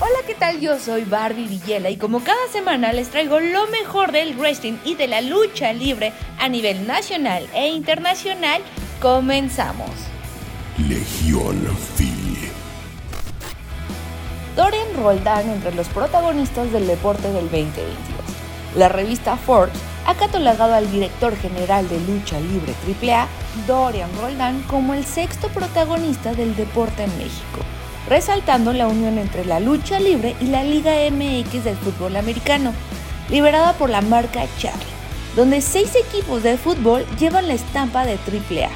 Hola, ¿qué tal? Yo soy Barbie Villela y como cada semana les traigo lo mejor del wrestling y de la lucha libre a nivel nacional e internacional, comenzamos. Legión Phil. Dorian Roldán entre los protagonistas del deporte del 2022. La revista Forbes ha catalogado al director general de lucha libre AAA, Dorian Roldán, como el sexto protagonista del deporte en México, resaltando la unión entre la lucha libre y la Liga MX del fútbol americano, liberada por la marca Charlie, donde seis equipos de fútbol llevan la estampa de AAA,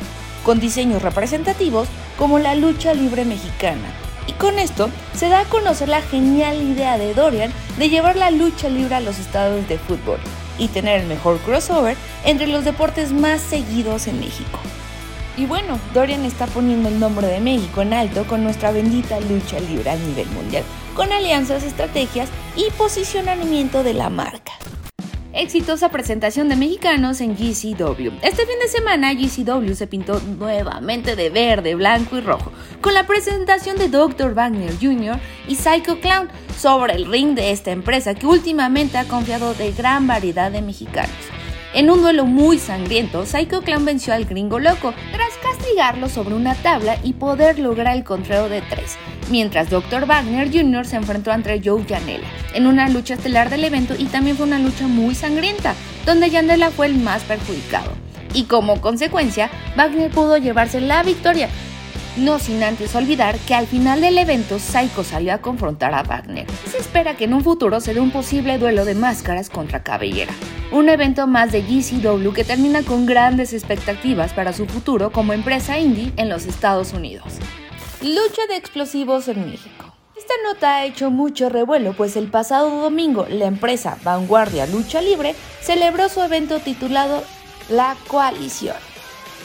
con diseños representativos como la lucha libre mexicana. Y con esto se da a conocer la genial idea de Dorian de llevar la lucha libre a los estados de fútbol y tener el mejor crossover entre los deportes más seguidos en México. Y bueno, Dorian está poniendo el nombre de México en alto con nuestra bendita lucha libre a nivel mundial, con alianzas, estrategias y posicionamiento de la marca. Exitosa presentación de mexicanos en GCW. Este fin de semana GCW se pintó nuevamente de verde, blanco y rojo, con la presentación de Dr. Wagner Jr. y Psycho Clown sobre el ring de esta empresa que últimamente ha confiado de gran variedad de mexicanos. En un duelo muy sangriento, Psycho Clown venció al gringo loco tras castigarlo sobre una tabla y poder lograr el control de tres, mientras Dr. Wagner Jr. se enfrentó ante Joe Janela en una lucha estelar del evento y también fue una lucha muy sangrienta, donde Janela fue el más perjudicado. Y como consecuencia, Wagner pudo llevarse la victoria, no sin antes olvidar que al final del evento Psycho salió a confrontar a Wagner. Se espera que en un futuro se dé un posible duelo de máscaras contra Cabellera. Un evento más de GCW que termina con grandes expectativas para su futuro como empresa indie en los Estados Unidos. Lucha de explosivos en México. Esta nota ha hecho mucho revuelo, pues el pasado domingo la empresa Vanguardia Lucha Libre celebró su evento titulado La Coalición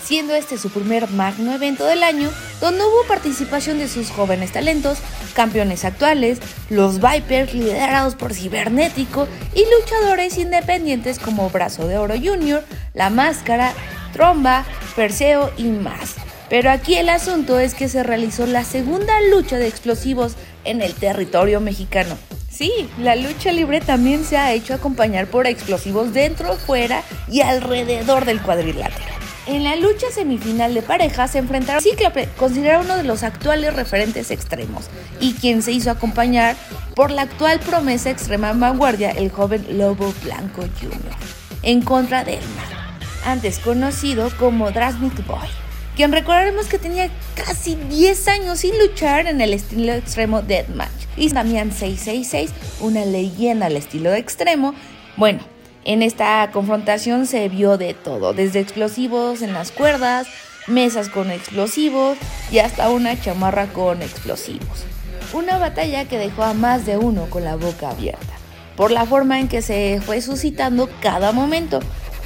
siendo este su primer magno evento del año, donde hubo participación de sus jóvenes talentos, campeones actuales, los Vipers liderados por Cibernético y luchadores independientes como Brazo de Oro Jr., La Máscara, Tromba, Perseo y más. Pero aquí el asunto es que se realizó la segunda lucha de explosivos en el territorio mexicano. Sí, la lucha libre también se ha hecho acompañar por explosivos dentro, fuera y alrededor del cuadrilátero. En la lucha semifinal de parejas se enfrentaron Cíclope, considerado uno de los actuales referentes extremos, y quien se hizo acompañar por la actual promesa extrema en vanguardia, el joven Lobo Blanco Jr., en contra de Elmar, antes conocido como Drasnik Boy, quien recordaremos que tenía casi 10 años sin luchar en el estilo extremo Deathmatch. Y Damián 666, una leyenda al estilo extremo. Bueno, en esta confrontación se vio de todo, desde explosivos en las cuerdas, mesas con explosivos y hasta una chamarra con explosivos. Una batalla que dejó a más de uno con la boca abierta, por la forma en que se fue suscitando cada momento.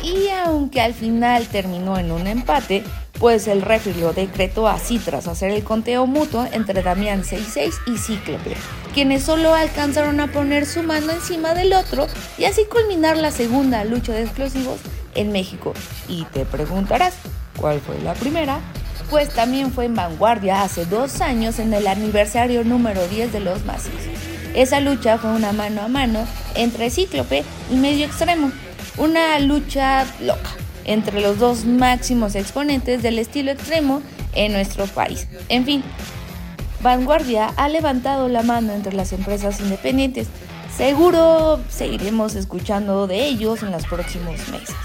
Y aunque al final terminó en un empate, pues el referee lo decretó así tras hacer el conteo mutuo entre Damián 66 y Cíclope, quienes solo alcanzaron a poner su mano encima del otro y así culminar la segunda lucha de explosivos en México. Y te preguntarás, ¿cuál fue la primera? Pues también fue en vanguardia hace dos años en el aniversario número 10 de los macizos. Esa lucha fue una mano a mano entre Cíclope y Medio Extremo, una lucha loca entre los dos máximos exponentes del estilo extremo en nuestro país. En fin, Vanguardia ha levantado la mano entre las empresas independientes. Seguro seguiremos escuchando de ellos en los próximos meses.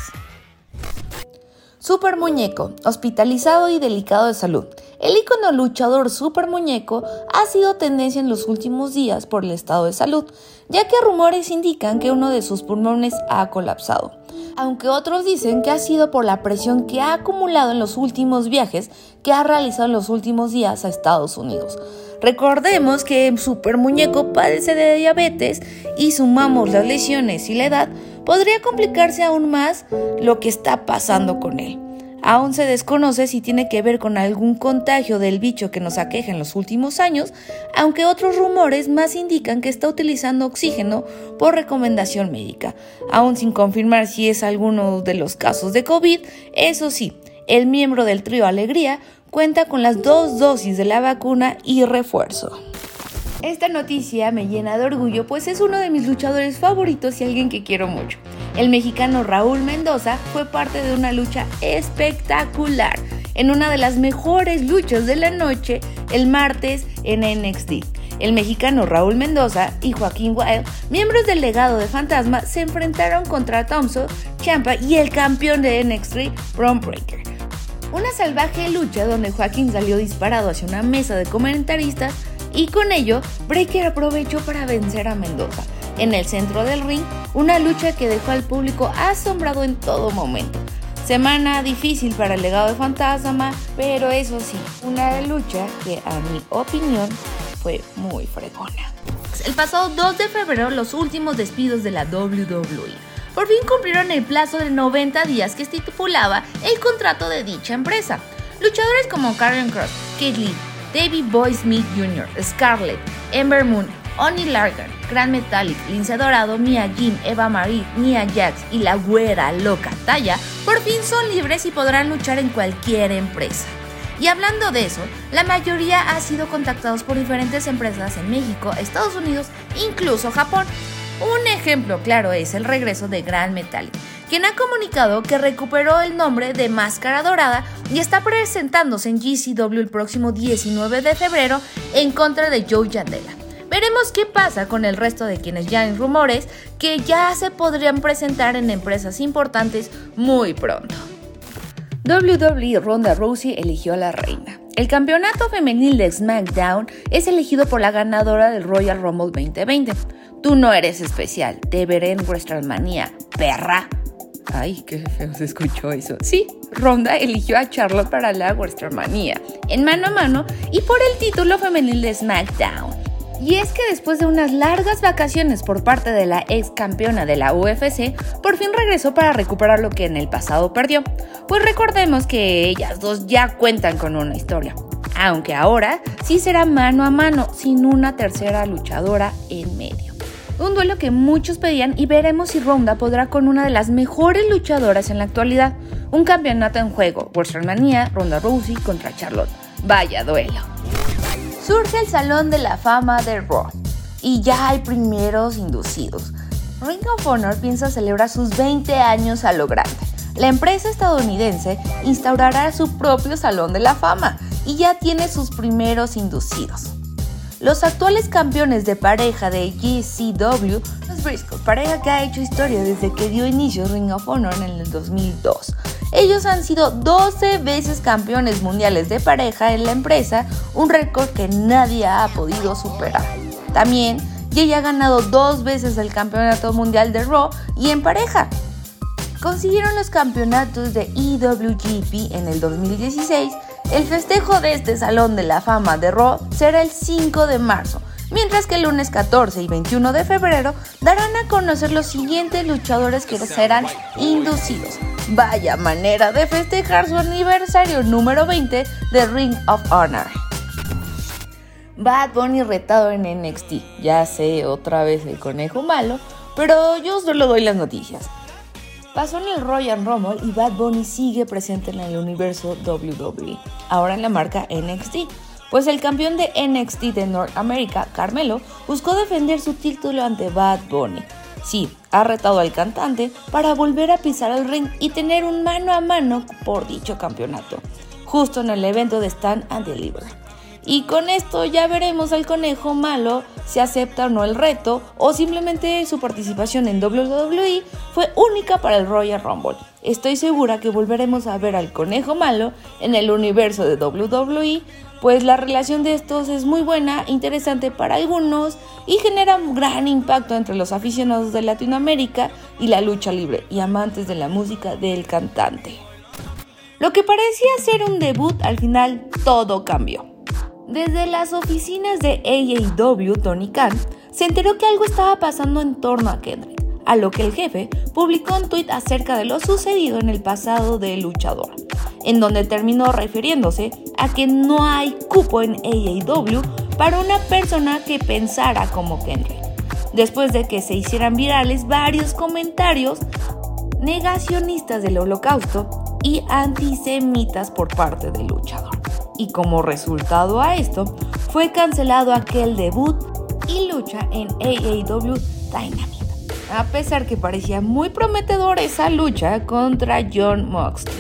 Super Muñeco, hospitalizado y delicado de salud. El ícono luchador Super Muñeco ha sido tendencia en los últimos días por el estado de salud, ya que rumores indican que uno de sus pulmones ha colapsado aunque otros dicen que ha sido por la presión que ha acumulado en los últimos viajes que ha realizado en los últimos días a Estados Unidos. Recordemos que Super Muñeco padece de diabetes y sumamos las lesiones y la edad, podría complicarse aún más lo que está pasando con él. Aún se desconoce si tiene que ver con algún contagio del bicho que nos aqueja en los últimos años, aunque otros rumores más indican que está utilizando oxígeno por recomendación médica. Aún sin confirmar si es alguno de los casos de COVID, eso sí, el miembro del trío Alegría cuenta con las dos dosis de la vacuna y refuerzo. Esta noticia me llena de orgullo pues es uno de mis luchadores favoritos y alguien que quiero mucho. El mexicano Raúl Mendoza fue parte de una lucha espectacular en una de las mejores luchas de la noche el martes en NXT. El mexicano Raúl Mendoza y Joaquín Wild, miembros del legado de Fantasma, se enfrentaron contra Thompson, Champa y el campeón de NXT, Bron Breaker. Una salvaje lucha donde Joaquín salió disparado hacia una mesa de comentaristas y con ello Breaker aprovechó para vencer a Mendoza. En el centro del ring, una lucha que dejó al público asombrado en todo momento. Semana difícil para el legado de Fantasma, pero eso sí, una lucha que a mi opinión fue muy fregona. El pasado 2 de febrero los últimos despidos de la WWE por fin cumplieron el plazo de 90 días que estipulaba el contrato de dicha empresa. Luchadores como Karen Cross, Kid Lee, David Boy Smith Jr., Scarlett, Ember Moon, Oni Largan, Grand Metallic, Lince Dorado, Mia Jim, Eva Marie, Mia Jax y la güera loca Taya por fin son libres y podrán luchar en cualquier empresa. Y hablando de eso, la mayoría ha sido contactados por diferentes empresas en México, Estados Unidos, incluso Japón. Un ejemplo claro es el regreso de Grand Metallic, quien ha comunicado que recuperó el nombre de Máscara Dorada y está presentándose en GCW el próximo 19 de febrero en contra de Joe Yandela. Veremos qué pasa con el resto de quienes ya en rumores que ya se podrían presentar en empresas importantes muy pronto. WWE Ronda Rousey eligió a la reina. El campeonato femenil de SmackDown es elegido por la ganadora del Royal Rumble 2020. Tú no eres especial, te veré en WrestleMania, perra. Ay, qué feo se escuchó eso. Sí, Ronda eligió a Charlotte para la WrestleMania, en mano a mano y por el título femenil de SmackDown. Y es que después de unas largas vacaciones por parte de la ex campeona de la UFC, por fin regresó para recuperar lo que en el pasado perdió. Pues recordemos que ellas dos ya cuentan con una historia. Aunque ahora sí será mano a mano, sin una tercera luchadora en medio. Un duelo que muchos pedían y veremos si Ronda podrá con una de las mejores luchadoras en la actualidad. Un campeonato en juego, WrestleMania, Ronda Rousey contra Charlotte. Vaya duelo. Surge el Salón de la Fama de Raw y ya hay primeros inducidos. Ring of Honor piensa celebrar sus 20 años a lo grande. La empresa estadounidense instaurará su propio Salón de la Fama y ya tiene sus primeros inducidos los actuales campeones de pareja de GCW, los Briscoe, pareja que ha hecho historia desde que dio inicio Ring of Honor en el 2002. Ellos han sido 12 veces campeones mundiales de pareja en la empresa, un récord que nadie ha podido superar. También, Jay ha ganado dos veces el campeonato mundial de Raw y en pareja. Consiguieron los campeonatos de EWGP en el 2016 el festejo de este Salón de la Fama de Raw será el 5 de marzo, mientras que el lunes 14 y 21 de febrero darán a conocer los siguientes luchadores que serán inducidos. Vaya manera de festejar su aniversario número 20 de Ring of Honor. Bad Bunny retado en NXT. Ya sé, otra vez el conejo malo, pero yo solo doy las noticias. Pasó en el Royal Rumble y Bad Bunny sigue presente en el universo WWE, ahora en la marca NXT. Pues el campeón de NXT de Norteamérica, Carmelo, buscó defender su título ante Bad Bunny. Sí, ha retado al cantante para volver a pisar el ring y tener un mano a mano por dicho campeonato, justo en el evento de Stand and Deliver. Y con esto ya veremos al conejo malo si acepta o no el reto o simplemente su participación en WWE fue única para el Royal Rumble. Estoy segura que volveremos a ver al conejo malo en el universo de WWE, pues la relación de estos es muy buena, interesante para algunos y genera un gran impacto entre los aficionados de Latinoamérica y la lucha libre y amantes de la música del cantante. Lo que parecía ser un debut, al final todo cambió. Desde las oficinas de AAW, Tony Khan se enteró que algo estaba pasando en torno a Kendrick, a lo que el jefe publicó un tuit acerca de lo sucedido en el pasado del luchador, en donde terminó refiriéndose a que no hay cupo en AAW para una persona que pensara como Kendrick, después de que se hicieran virales varios comentarios negacionistas del holocausto y antisemitas por parte del luchador. Y como resultado a esto, fue cancelado aquel debut y lucha en AAW Dynamite, a pesar que parecía muy prometedora esa lucha contra John Moxley.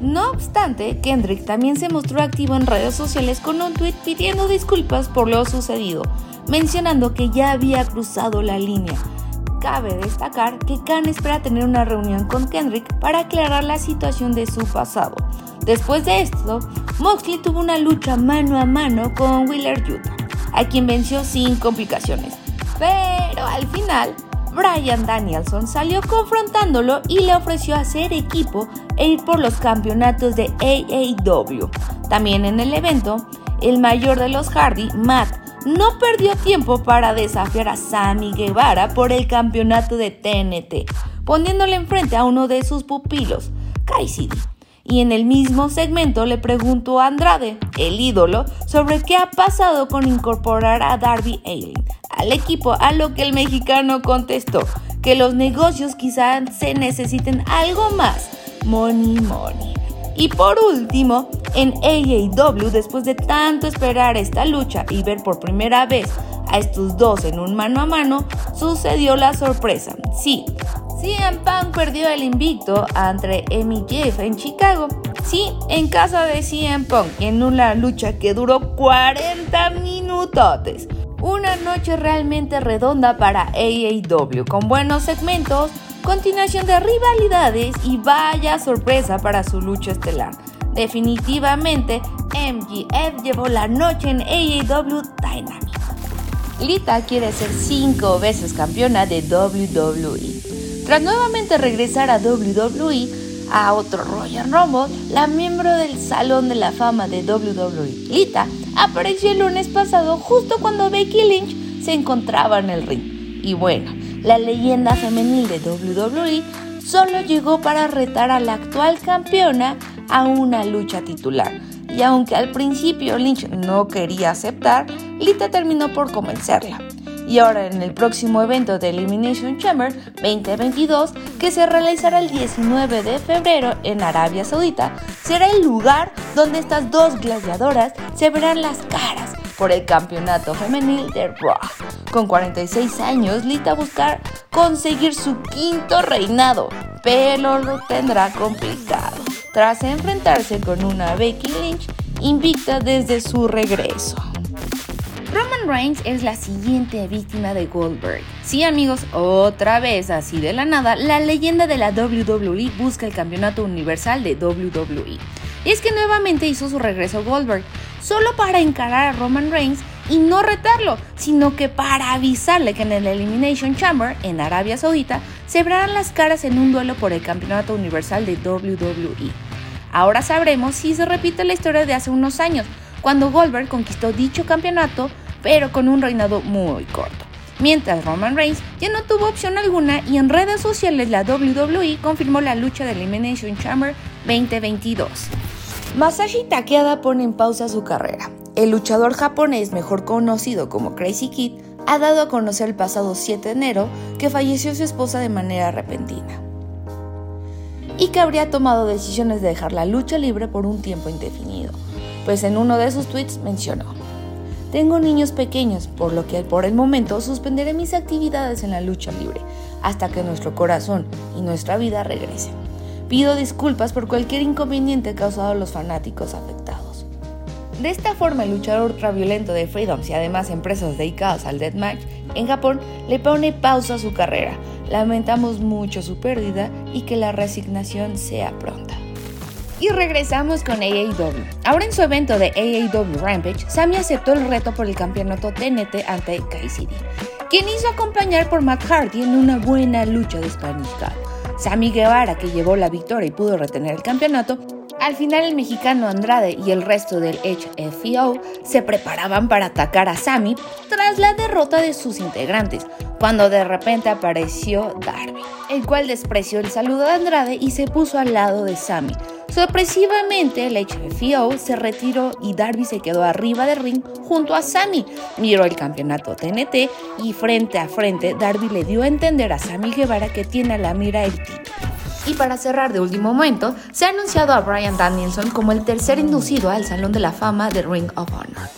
No obstante, Kendrick también se mostró activo en redes sociales con un tweet pidiendo disculpas por lo sucedido, mencionando que ya había cruzado la línea. Cabe destacar que Khan espera tener una reunión con Kendrick para aclarar la situación de su pasado. Después de esto, Moxley tuvo una lucha mano a mano con Wheeler Utah, a quien venció sin complicaciones. Pero al final, Brian Danielson salió confrontándolo y le ofreció hacer equipo e ir por los campeonatos de AAW. También en el evento, el mayor de los Hardy, Matt, no perdió tiempo para desafiar a Sammy Guevara por el campeonato de TNT, poniéndole enfrente a uno de sus pupilos, Kai Y en el mismo segmento le preguntó a Andrade, el ídolo, sobre qué ha pasado con incorporar a Darby Allin al equipo, a lo que el mexicano contestó que los negocios quizás se necesiten algo más, money money. Y por último, en AAW, después de tanto esperar esta lucha y ver por primera vez a estos dos en un mano a mano, sucedió la sorpresa. Sí, CM Punk perdió el invicto entre Jeff en Chicago. Sí, en casa de CM Punk, en una lucha que duró 40 minutos. Una noche realmente redonda para AAW, con buenos segmentos, continuación de rivalidades y vaya sorpresa para su lucha estelar. Definitivamente, MGF llevó la noche en AEW Dynamic. Lita quiere ser cinco veces campeona de WWE. Tras nuevamente regresar a WWE, a otro Royal Rumble, la miembro del Salón de la Fama de WWE, Lita, apareció el lunes pasado justo cuando Becky Lynch se encontraba en el ring. Y bueno, la leyenda femenil de WWE solo llegó para retar a la actual campeona a una lucha titular. Y aunque al principio Lynch no quería aceptar, Lita terminó por convencerla. Y ahora en el próximo evento de Elimination Chamber 2022, que se realizará el 19 de febrero en Arabia Saudita, será el lugar donde estas dos gladiadoras se verán las caras por el campeonato femenil de Raw. Con 46 años, Lita buscar conseguir su quinto reinado, pero lo tendrá complicado, tras enfrentarse con una Becky Lynch invicta desde su regreso. Roman Reigns es la siguiente víctima de Goldberg. Sí amigos, otra vez así de la nada, la leyenda de la WWE busca el campeonato universal de WWE. Y es que nuevamente hizo su regreso Goldberg, solo para encarar a Roman Reigns y no retarlo, sino que para avisarle que en el Elimination Chamber, en Arabia Saudita, se las caras en un duelo por el Campeonato Universal de WWE. Ahora sabremos si se repite la historia de hace unos años, cuando Goldberg conquistó dicho campeonato, pero con un reinado muy corto. Mientras Roman Reigns ya no tuvo opción alguna y en redes sociales la WWE confirmó la lucha de Elimination Chamber 2022. Masashi Takeda pone en pausa su carrera. El luchador japonés, mejor conocido como Crazy Kid, ha dado a conocer el pasado 7 de enero que falleció su esposa de manera repentina y que habría tomado decisiones de dejar la lucha libre por un tiempo indefinido, pues en uno de sus tweets mencionó, tengo niños pequeños, por lo que por el momento suspenderé mis actividades en la lucha libre hasta que nuestro corazón y nuestra vida regresen. Pido disculpas por cualquier inconveniente causado a los fanáticos afectados. De esta forma, el luchador ultraviolento de Freedoms y además empresas dedicadas al deathmatch en Japón le pone pausa a su carrera. Lamentamos mucho su pérdida y que la resignación sea pronta. Y regresamos con AAW. Ahora en su evento de AAW Rampage, Sammy aceptó el reto por el campeonato TNT ante KCD, quien hizo acompañar por Matt Hardy en una buena lucha de Spanish Cup. Sammy Guevara, que llevó la victoria y pudo retener el campeonato, al final el mexicano Andrade y el resto del HFO se preparaban para atacar a Sammy tras la derrota de sus integrantes, cuando de repente apareció Darby, el cual despreció el saludo de Andrade y se puso al lado de Sammy, Sorpresivamente, el HFO se retiró y Darby se quedó arriba del ring junto a Sammy. Miró el campeonato TNT y frente a frente Darby le dio a entender a Sammy Guevara que tiene a la mira el título. Y para cerrar de último momento, se ha anunciado a Brian Danielson como el tercer inducido al Salón de la Fama de Ring of Honor.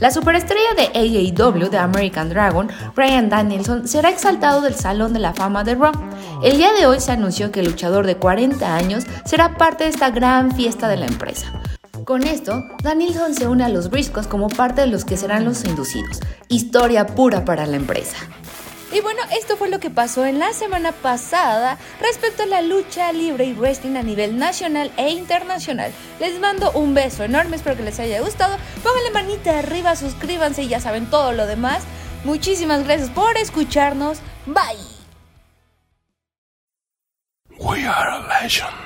La superestrella de AAW de American Dragon, Brian Danielson, será exaltado del Salón de la Fama de Raw. El día de hoy se anunció que el luchador de 40 años será parte de esta gran fiesta de la empresa. Con esto, Danielson se une a los Briscos como parte de los que serán los inducidos. Historia pura para la empresa. Y bueno, esto fue lo que pasó en la semana pasada respecto a la lucha libre y wrestling a nivel nacional e internacional. Les mando un beso enorme, espero que les haya gustado. Pónganle manita arriba, suscríbanse y ya saben todo lo demás. Muchísimas gracias por escucharnos. Bye. We are a legend.